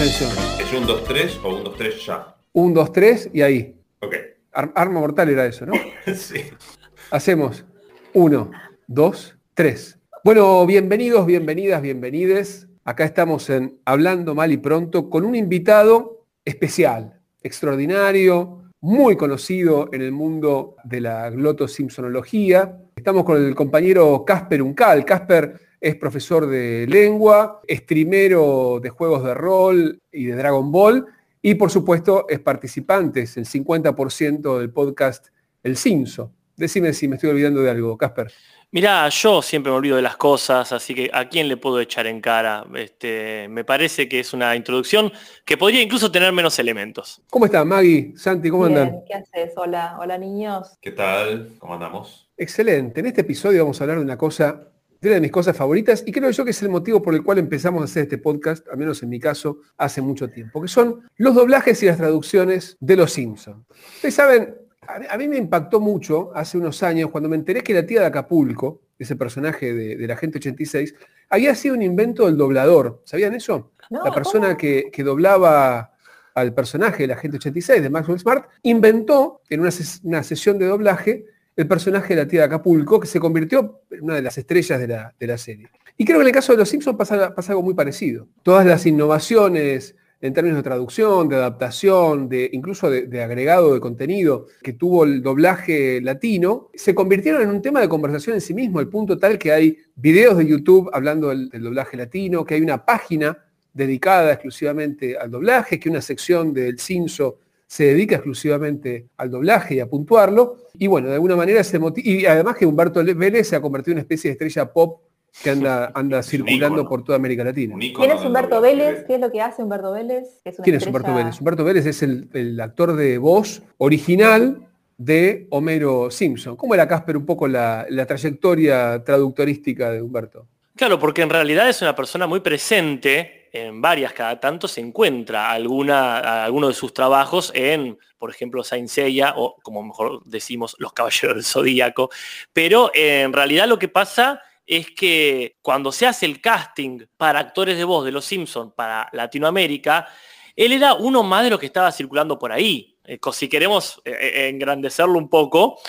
Atención. ¿Es un 2-3 o un 2-3 ya? Un, dos, tres y ahí. Ok. Ar- arma mortal era eso, ¿no? sí. Hacemos uno, dos, tres. Bueno, bienvenidos, bienvenidas, bienvenides. Acá estamos en Hablando Mal y Pronto con un invitado especial, extraordinario, muy conocido en el mundo de la glotosimsonología. Estamos con el compañero Casper Uncal. Casper es profesor de lengua, streamero de juegos de rol y de Dragon Ball y por supuesto es participante, es el 50% del podcast El Cinso. Decime si me estoy olvidando de algo, Casper. Mirá, yo siempre me olvido de las cosas, así que ¿a quién le puedo echar en cara? Este, me parece que es una introducción que podría incluso tener menos elementos. ¿Cómo está Maggie? Santi, ¿cómo Bien, andan? ¿Qué haces? Hola, hola niños. ¿Qué tal? ¿Cómo andamos? Excelente. En este episodio vamos a hablar de una cosa, una de mis cosas favoritas, y creo yo que es el motivo por el cual empezamos a hacer este podcast, al menos en mi caso, hace mucho tiempo, que son los doblajes y las traducciones de Los Simpsons. Ustedes saben, a, mí me impactó mucho hace unos años cuando me enteré que la tía de Acapulco, ese personaje de, de la Gente 86, había sido un invento del doblador. ¿Sabían eso? No, la persona que, que doblaba al personaje de la Gente 86 de Maxwell Smart inventó en una, ses- una sesión de doblaje el personaje de la tía de Acapulco, que se convirtió en una de las estrellas de la, de la serie. Y creo que en el caso de Los Simpsons pasa, algo muy parecido. Todas las innovaciones en términos de traducción, de adaptación, de incluso de, de agregado de contenido que tuvo el doblaje latino, se convirtieron en un tema de conversación en sí mismo, al punto tal que hay videos de YouTube hablando del, del doblaje latino, que hay una página dedicada exclusivamente al doblaje, que una sección del Cinso se dedica exclusivamente al doblaje y a puntuarlo. Y bueno, de alguna manera se moti- Y además que Humberto Le- Vélez se ha convertido en una especie de estrella pop que anda, anda circulando por toda América Latina. ¿Quién es Humberto. Vélez? ¿Qué es lo que hace Humberto Vélez? Es una ¿Quién es estrella- Humberto Vélez? Humberto Vélez es el, el actor de voz original de Homero Simpson. ¿Cómo era Casper un poco la, la trayectoria traductorística de Humberto? Claro, porque en realidad es una persona muy presente en varias, cada tanto se encuentra alguna, alguno de sus trabajos en, por ejemplo, Saint Seiya o como mejor decimos, Los Caballeros del Zodíaco. Pero eh, en realidad lo que pasa es que cuando se hace el casting para actores de voz de Los Simpsons para Latinoamérica, él era uno más de los que estaba circulando por ahí. Eh, si queremos eh, engrandecerlo un poco,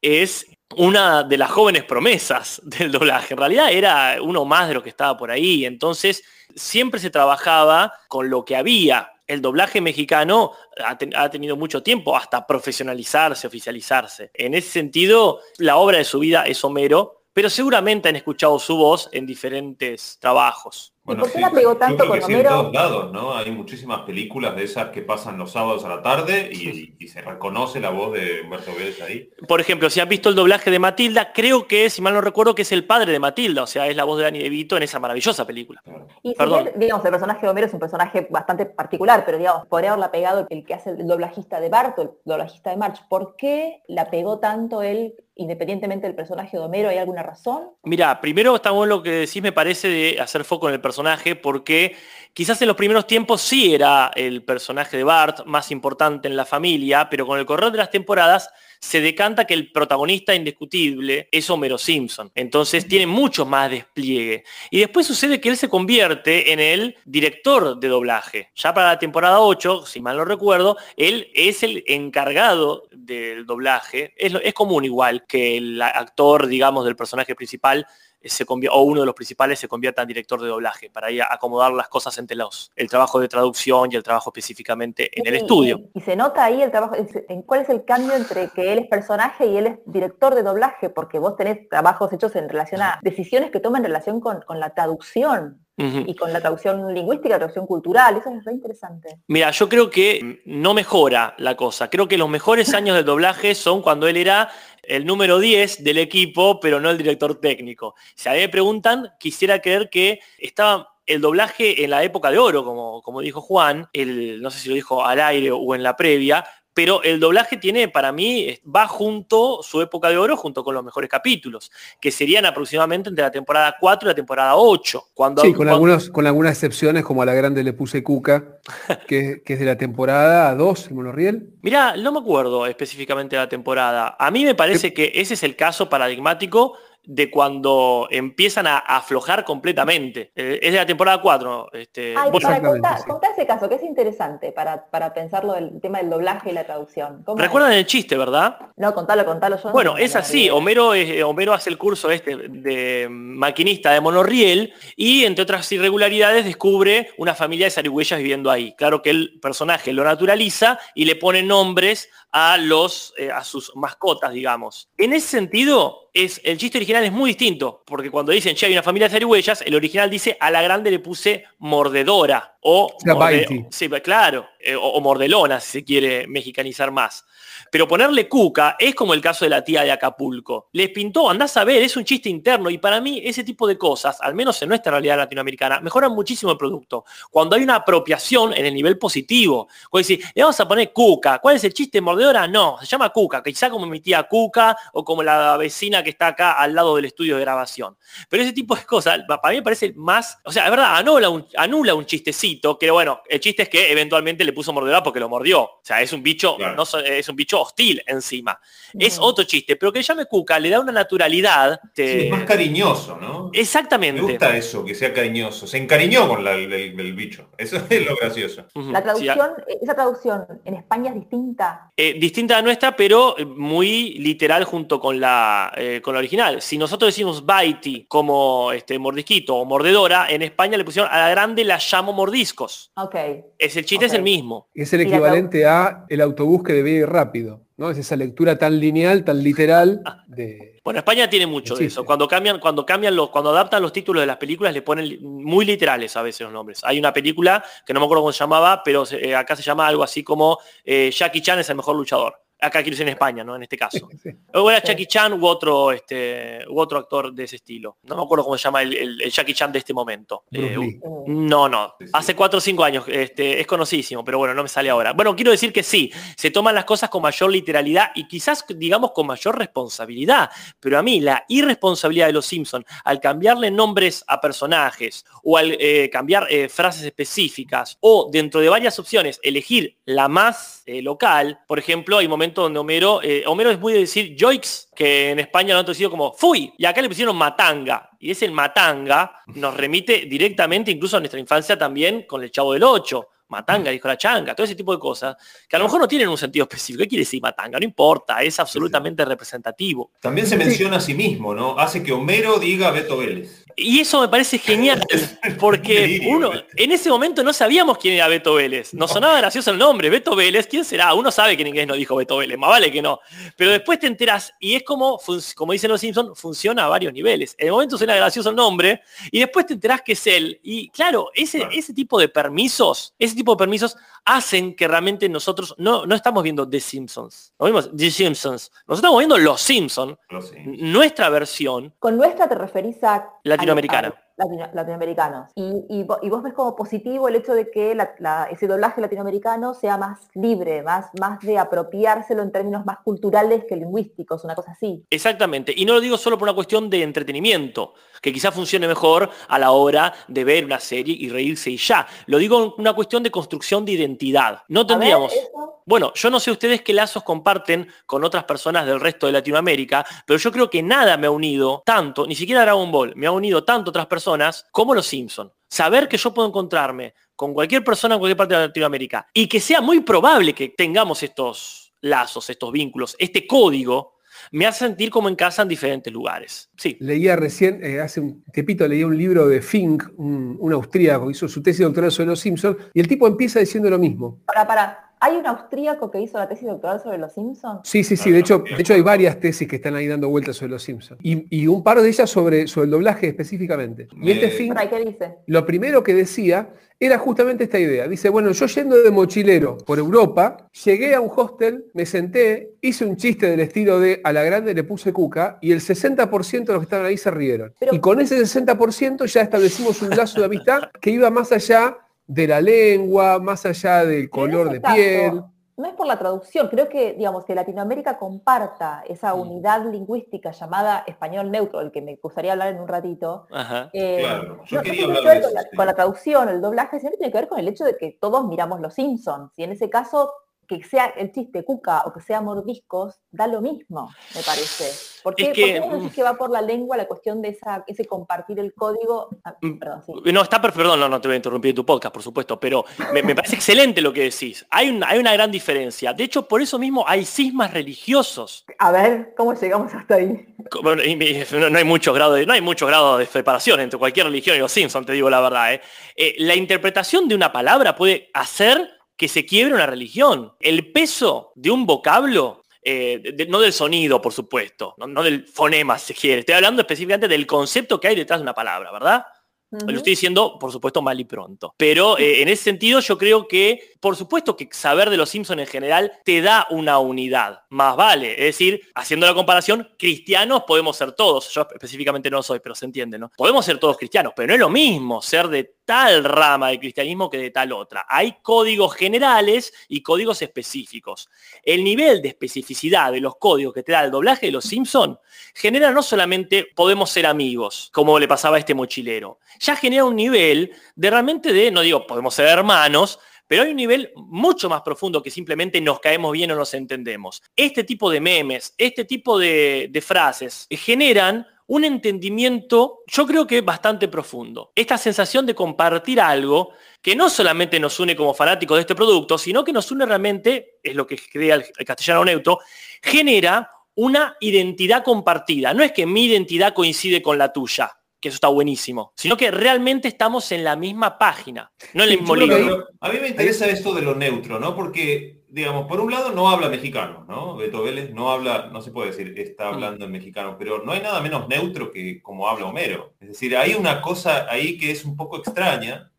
es una de las jóvenes promesas del doblaje. En realidad era uno más de lo que estaba por ahí. Entonces, siempre se trabajaba con lo que había. El doblaje mexicano ha, ha tenido mucho tiempo hasta profesionalizarse, oficializarse. En ese sentido, la obra de su vida es Homero, pero seguramente han escuchado su voz en diferentes trabajos. ¿Y por qué la pegó tanto con sí, en Homero? todos lados, ¿no? Hay muchísimas películas de esas que pasan los sábados a la tarde y, y se reconoce la voz de Humberto Vélez ahí. Por ejemplo, si han visto el doblaje de Matilda, creo que, si mal no recuerdo, que es el padre de Matilda, o sea, es la voz de Danny DeVito en esa maravillosa película. Y si Perdón. bien, digamos, el personaje de Homero es un personaje bastante particular, pero digamos, podría haberla pegado el que hace el doblajista de Bart o el doblajista de March. ¿Por qué la pegó tanto él, independientemente del personaje de Homero? ¿Hay alguna razón? Mira, primero está bueno lo que decís, me parece, de hacer foco en el personaje, porque quizás en los primeros tiempos sí era el personaje de Bart más importante en la familia, pero con el correr de las temporadas se decanta que el protagonista indiscutible es Homero Simpson. Entonces tiene mucho más despliegue. Y después sucede que él se convierte en el director de doblaje. Ya para la temporada 8, si mal no recuerdo, él es el encargado del doblaje. Es, es común igual que el actor, digamos, del personaje principal se convier- o uno de los principales se convierta en director de doblaje para ir a acomodar las cosas entre los, el trabajo de traducción y el trabajo específicamente en el estudio. Y, y se nota ahí el trabajo, en cuál es el cambio entre que él es personaje y él es director de doblaje, porque vos tenés trabajos hechos en relación a decisiones que toma en relación con, con la traducción. Y con la traducción lingüística, la traducción cultural, eso es re interesante. Mira, yo creo que no mejora la cosa. Creo que los mejores años del doblaje son cuando él era el número 10 del equipo, pero no el director técnico. Si a mí me preguntan, quisiera creer que estaba el doblaje en la época de oro, como, como dijo Juan, el, no sé si lo dijo al aire o en la previa, pero el doblaje tiene, para mí, va junto, su época de oro, junto con los mejores capítulos, que serían aproximadamente entre la temporada 4 y la temporada 8. Cuando, Sí, con, cuando- algunos, con algunas excepciones, como a la grande le puse Cuca, que, que es de la temporada 2, el monorriel. Mirá, no me acuerdo específicamente de la temporada. A mí me parece que ese es el caso paradigmático de cuando empiezan a aflojar completamente. Eh, es de la temporada 4. Este, Ay, para sí. contar ese caso, que es interesante para, para pensarlo del tema del doblaje y la traducción. ¿Recuerdan el chiste, verdad? No, contalo, contalo yo. no Bueno, es así. idea. Homero, es- Homero hace el curso este de maquinista de monorriel y, entre otras irregularidades, descubre una familia de zarigüeyas viviendo ahí. Claro que el personaje lo naturaliza y le pone nombres a, los, eh, a sus mascotas, digamos. En ese sentido, es, el chiste original es muy distinto, porque cuando dicen, che, hay una familia de zarigüeyas, el original dice, a la grande le puse mordedora. O, morde-. Sí, claro, eh, o, mordelona, si se quiere mexicanizar más. Pero ponerle cuca es como el caso de la tía de Acapulco. Les pintó, andás a ver, es un chiste interno y para mí ese tipo de cosas, al menos en nuestra realidad latinoamericana, mejoran muchísimo el producto. Cuando hay una apropiación en el nivel positivo. Cuando decís, le vamos a poner cuca. ¿Cuál es el chiste mordedora? No, se llama cuca. Quizá como mi tía cuca o como la vecina que está acá al lado del estudio de grabación. Pero ese tipo de cosas, pa- para mí me parece más, o sea, es verdad, anula un, anula un chistecito, que bueno, el chiste es que eventualmente puso mordedora porque lo mordió. O sea, es un bicho, Claro. no es un bicho hostil encima. Es otro chiste, pero que llame cuca le da una naturalidad. Sí, es más cariñoso, ¿no? Me Exactamente. gusta eso, que sea cariñoso. Se encariñó con la- el, bicho. Eso es lo gracioso. La Sí, a- traducción, esa traducción en España es distinta. eh, distinta a nuestra, pero eh, muy literal junto con la, eh, con la original. Si nosotros decimos baiti como este, mordisquito o mordedora, en España le pusieron a la grande la llamo mordiscos. Ok. Es el chiste es el mismo. Es el equivalente a el autobús que debía ir rápido, ¿no? Es esa lectura tan lineal, tan literal de... Bueno, España tiene mucho de eso. Cuando cambian, cuando cambian los, cuando adaptan los títulos de las películas, le ponen muy literales a veces los nombres. Hay una película que no me acuerdo cómo se llamaba, pero eh, acá se llama algo así como eh, Jackie Chan es el mejor luchador. Acá quiero decir en España, ¿no? En este caso. Sí. O era Sí. Jackie Chan u otro, este, u otro actor de ese estilo. No me acuerdo cómo se llama el, el- el Jackie Chan de este momento. Eh. Mm. no, no. Hace 4 o 5 años. Este, es conocidísimo, pero bueno, no me sale ahora. Bueno, quiero decir que sí, se toman las cosas con mayor literalidad y quizás, digamos, con mayor responsabilidad. Pero a mí, la irresponsabilidad de los Simpsons, al cambiarle nombres a personajes o al eh, cambiar eh, frases específicas o dentro de varias opciones, elegir la más eh, local, por ejemplo, hay momentos donde Homero, eh, Homero es muy de decir joix, que en España lo han traducido como fui, y acá le pusieron matanga. Y es el matanga, nos remite directamente incluso a nuestra infancia también con el Chavo del Ocho. Matanga, dijo la changa, todo ese tipo de cosas, que a lo mejor no tienen un sentido específico. ¿Qué quiere decir matanga? No importa, es absolutamente representativo. También se menciona a sí mismo, ¿no? Hace que Homero diga Beto Vélez. Y eso me parece genial, porque uno, en ese momento no sabíamos quién era Beto Vélez. Nos sonaba gracioso el nombre, Beto Vélez, ¿quién será? Uno sabe que en inglés no dijo Beto Vélez, más vale que no. Pero después te enteras y es como, como dicen los Simpsons, funciona a varios niveles. En el momento suena gracioso el nombre y después te enterás que es él. Y claro, ese, ese tipo de permisos, ese tipo de permisos hacen que realmente nosotros no, no estamos viendo The Simpsons. No vimos The Simpsons. Nosotros estamos viendo Los Simpsons, nuestra versión Con nuestra te referís a... latinoamericana. latino- latinoamericanos. Y, y vo- y vos ves como positivo el hecho de que la- la- ese doblaje latinoamericano sea más libre, más, más de apropiárselo en términos más culturales que lingüísticos, una cosa así. Exactamente, y no lo digo solo por una cuestión de entretenimiento, que quizás funcione mejor a la hora de ver una serie y reírse y ya. Lo digo en una cuestión de construcción de identidad. No A ver, tendríamos... eso, Bueno, yo no sé ustedes qué lazos comparten con otras personas del resto de Latinoamérica, pero yo creo que nada me ha unido tanto, ni siquiera Dragon Ball, me ha unido tanto otras personas como los Simpson. Saber que yo puedo encontrarme con cualquier persona en cualquier parte de Latinoamérica y que sea muy probable que tengamos estos lazos, estos vínculos, este código, me hace sentir como en casa en diferentes lugares. Sí. Leía recién, eh, hace un tiempito leía un libro de Fink, un, un austríaco, hizo su tesis doctoral sobre los Simpsons, y el tipo empieza diciendo lo mismo. para, para. ¿Hay un austríaco que hizo la tesis doctoral sobre los Simpsons? Sí, sí, sí. De hecho, de hecho hay varias tesis que están ahí dando vueltas sobre los Simpsons. Y, y un par de ellas sobre, sobre el doblaje específicamente. Y este Me- fin, Por ahí, ¿qué dice? lo primero que decía era justamente esta idea. Dice, bueno, yo yendo de mochilero por Europa, llegué a un hostel, me senté, hice un chiste del estilo de a la grande le puse cuca y el 60% de los que estaban ahí se rieron. Pero- y con ese 60% ya establecimos un lazo de amistad que iba más allá de la lengua, más allá del color de piel. No es por la traducción, creo que, digamos, que Latinoamérica comparta esa Mm. unidad lingüística llamada español neutro, del que me gustaría hablar en un ratito. Ajá. eh, Claro, yo no- no quería tiene hablar que ver de con eso, la, sí. con la traducción, el doblaje, sino que tiene que ver con el hecho de que todos miramos los Simpsons. Y en ese caso, que sea el chiste cuca o que sea mordiscos, da lo mismo, me parece. ¿Por qué, Es por que, qué decís mm. que va por la lengua la cuestión de esa, ese compartir el código? Ah, Mm, perdón, sí. No, está perfecto, perdón, no, no te voy a interrumpir en tu podcast, por supuesto, pero me, me parece excelente lo que decís. Hay una, hay una gran diferencia. De hecho, por eso mismo hay cismas religiosos. A ver, ¿cómo llegamos hasta ahí? No, no hay mucho grado de, no hay mucho grado de separación entre cualquier religión y los Simpsons, te digo la verdad. ¿eh? Eh, la interpretación de una palabra puede hacer que se quiebre una religión. El peso de un vocablo, eh, de- de- no del sonido, por supuesto, no, no del fonema, si quiere. Estoy hablando específicamente del concepto que hay detrás de una palabra, ¿verdad? Lo estoy diciendo, por supuesto, mal y pronto. Pero eh, en ese sentido yo creo que, por supuesto que saber de los Simpsons en general te da una unidad. Más vale. Es decir, haciendo la comparación, cristianos podemos ser todos. Yo específicamente no soy, pero se entiende, ¿no? Podemos ser todos cristianos, pero no es lo mismo ser de tal rama de cristianismo que de tal otra. Hay códigos generales y códigos específicos. El nivel de especificidad de los códigos que te da el doblaje de los Simpsons genera no solamente podemos ser amigos, como le pasaba a este mochilero, ya genera un nivel de realmente de, no digo podemos ser hermanos, pero hay un nivel mucho más profundo que simplemente nos caemos bien o nos entendemos. Este tipo de memes, este tipo de, frases generan un entendimiento, yo creo que bastante profundo. Esta sensación de compartir algo que no solamente nos une como fanáticos de este producto, sino que nos une realmente, es lo que crea el el castellano neutro, genera una identidad compartida. No es que mi identidad coincide con la tuya, que eso está buenísimo, sino que realmente estamos en la misma página, no en el mismo libro. a mí me interesa esto de lo neutro, ¿no? Porque, digamos, por un lado no habla mexicano, ¿no? Beto Vélez no habla, no se puede decir está Mm. hablando en mexicano, pero no hay nada menos neutro que como habla Homero. Es decir, hay una cosa ahí que es un poco extraña.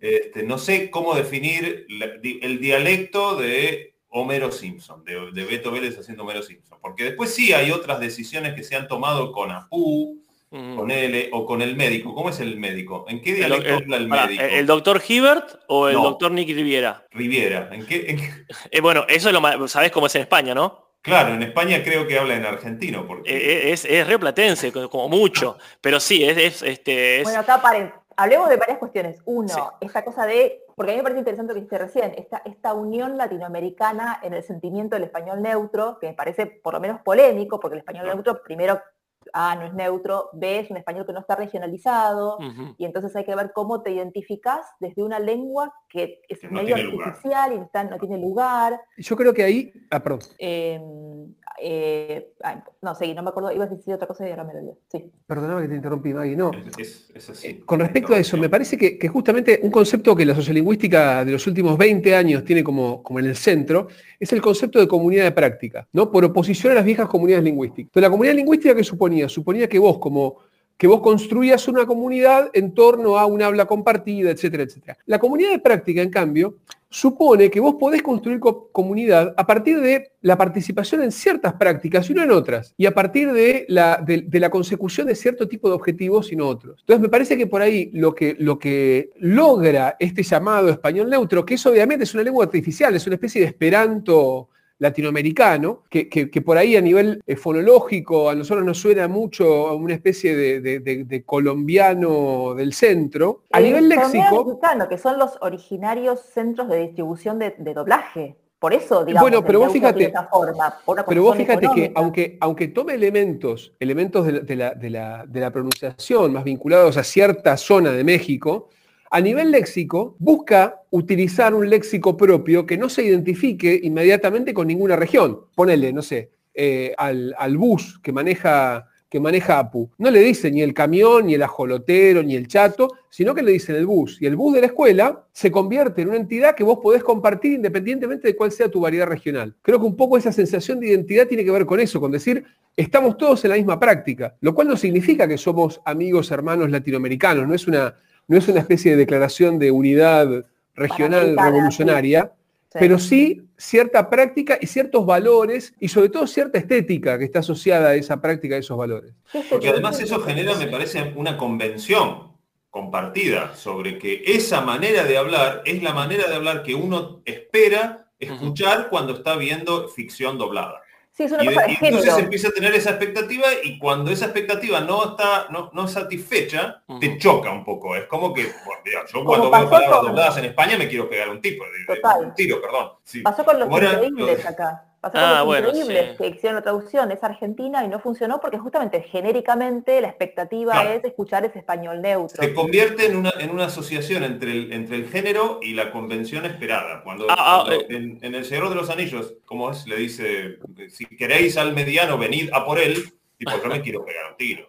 Este, no sé cómo definir la- di- el dialecto de Homero Simpson, de, de Beto Vélez haciendo Homero Simpson. Porque después sí hay otras decisiones que se han tomado con Apu, Con L o con el médico. ¿Cómo es el médico? ¿En qué dialecto el- habla el médico? ¿el- doctor Hibbert o el No. doctor Nick Riviera? Riviera. ¿En qué, en qué- Eh, bueno, eso es lo más, sabés cómo es en España, ¿no? Claro, en España creo que habla en argentino, porque Eh, Es, es re platense, co- como mucho, pero sí, es, es, este, es- Bueno, acá paren. Hablemos de varias cuestiones. Uno, Sí. esta cosa de, porque a mí me parece interesante lo que dijiste recién, esta, esta unión latinoamericana en el sentimiento del español neutro, que me parece por lo menos polémico, porque el español Claro. neutro, primero, A, no es neutro, B, es un español que no está regionalizado, y entonces hay que ver cómo te identificas desde una lengua que es Que no medio lugar. artificial y está- no tiene lugar. Yo creo que ahí, ah, perdón, Eh, eh, ay, no, seguí, no me acuerdo, ibas a decir otra cosa y ahora me lo olvidé. Sí. perdonaba que te interrumpí, Maggie, no. es, es- es así. Eh, Con respecto a eso, me parece que, que justamente un concepto que la sociolingüística de los últimos 20 años tiene como, como en el centro es el concepto de comunidad de práctica, ¿no? Por oposición a las viejas comunidades lingüísticas. Entonces, la comunidad lingüística que suponía, suponía que vos como que vos construías una comunidad en torno a un habla compartida, etcétera, etcétera. La comunidad de práctica, en cambio, supone que vos podés construir co- comunidad a partir de la participación en ciertas prácticas y no en otras, y a partir de la, de, la consecución de cierto tipo de objetivos y no otros. Entonces me parece que por ahí lo que, lo que logra este llamado español neutro, que eso obviamente es una lengua artificial, es una especie de esperanto latinoamericano, que, que- que por ahí a nivel eh, fonológico a nosotros nos suena mucho a una especie de, de- de- de colombiano del centro. A El nivel léxico, mexicano, que son los originarios centros de distribución de, doblaje. Por eso, digamos, Bueno, pero vos fíjate- tiene esa forma, por una Pero vos cuestión fíjate que aunque, aunque tome elementos, elementos la, de la- de la- de la pronunciación más vinculados a cierta zona de México, a nivel léxico busca utilizar un léxico propio que no se identifique inmediatamente con ninguna región. Ponele, no sé, eh, al, bus que maneja que maneja APU. No le dice ni el camión, ni el ajolotero, ni el chato, sino que le dicen el bus. Y el bus de la escuela se convierte en una entidad que vos podés compartir independientemente de cuál sea tu variedad regional. Creo que un poco esa sensación de identidad tiene que ver con eso, con decir, estamos todos en la misma práctica, lo cual no significa que somos amigos, hermanos latinoamericanos, no es una, no es una especie de declaración de unidad regional revolucionaria, Sí. pero sí cierta práctica y ciertos valores y sobre todo cierta estética que está asociada a esa práctica, a esos valores. Porque además eso genera, me parece, una convención compartida sobre que esa manera de hablar es la manera de hablar que uno espera escuchar cuando está viendo ficción doblada. Sí, es una Y, de- cosa de y entonces empieza a tener esa expectativa y cuando esa expectativa no está no, no satisfecha, te choca un poco. Es como que, bueno, mira, yo Como cuando pasó veo palabras dobladas en España me quiero pegar un tipo, de- de- Total. un tiro, perdón. Sí. Pasó con los increíbles acá. Pasó Ah, con los bueno, increíbles sí. que hicieron la traducción, es argentina y no funcionó porque justamente genéricamente la expectativa Claro. es escuchar ese español neutro. Se convierte en una, en una asociación entre el, entre el género y la convención esperada. Cuando, Ah, ah, cuando eh. en, en El Señor de los Anillos, como es, le dice, si queréis al mediano, venid a por él, tipo, yo me quiero pegar un tiro.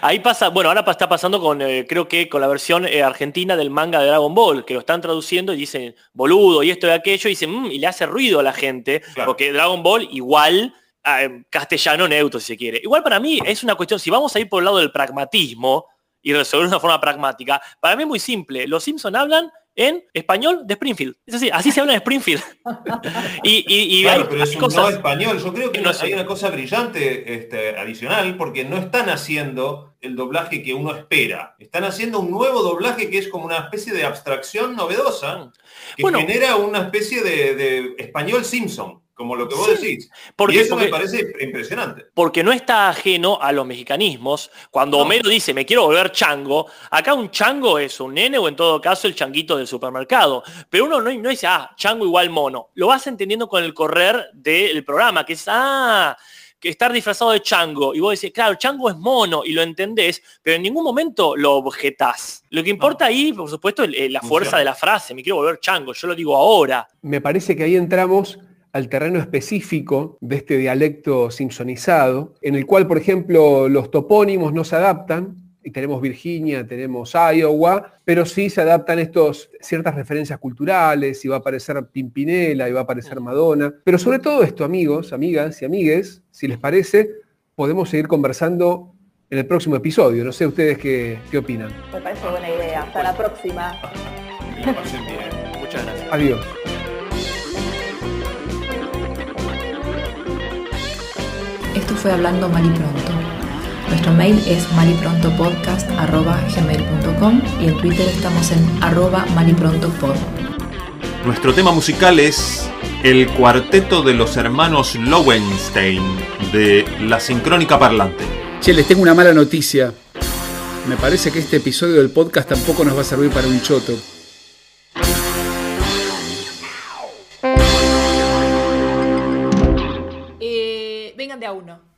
Ahí pasa, bueno, ahora está pasando con, eh, creo que con la versión eh, argentina del manga de Dragon Ball, que lo están traduciendo y dicen boludo y esto y aquello, y dicen, "Mm", y le hace ruido a la gente, Claro. porque Dragon Ball igual, eh, castellano neutro si se quiere. Igual para mí es una cuestión, si vamos a ir por el lado del pragmatismo y resolver de una forma pragmática, para mí es muy simple. Los Simpson hablan en español de Springfield. Es así, así se habla en Springfield. y y- y Claro, hay- pero es hay un cosas- no español. Yo creo que No hay una cosa brillante este, adicional porque no están haciendo el doblaje que uno espera. Están haciendo un nuevo doblaje que es como una especie de abstracción novedosa que Bueno. genera una especie de, de español Simpson, como lo que vos Sí, decís. porque- y eso porque- me parece impresionante. porque no está ajeno a los mexicanismos. Cuando Homero dice, me quiero volver chango, acá un chango es un nene o en todo caso el changuito del supermercado. Pero uno no, no dice, ah, chango igual mono. Lo vas entendiendo con el correr del programa, que es, ah, que estar disfrazado de chango. Y vos decís, claro, chango es mono y lo entendés, pero en ningún momento lo objetás. Lo que importa ahí, por supuesto, es la fuerza Funciona. de la frase, me quiero volver chango, yo lo digo ahora. Me parece que ahí entramos al terreno específico de este dialecto simpsonizado, en el cual, por ejemplo, los topónimos no se adaptan, y tenemos Virginia, tenemos Iowa, pero sí se adaptan estos, ciertas referencias culturales, y va a aparecer Pimpinela, y va a aparecer Madonna. Pero sobre todo esto, amigos, amigas y amigues, si les parece, podemos seguir conversando en el próximo episodio. No sé ustedes qué, qué opinan. Me parece buena idea. Hasta la próxima. Que la pasen bien. Muchas gracias. Adiós. Fue Hablando Mal y Pronto. Nuestro mail es maliprontopodcast.gmail.com y en Twitter estamos en arroba maliprontopod. Nuestro tema musical es el cuarteto de los hermanos Lowenstein de La Sincrónica Parlante. Che, les tengo una mala noticia. Me parece que este episodio del podcast tampoco nos va a servir para un choto. Eh, vengan de a uno.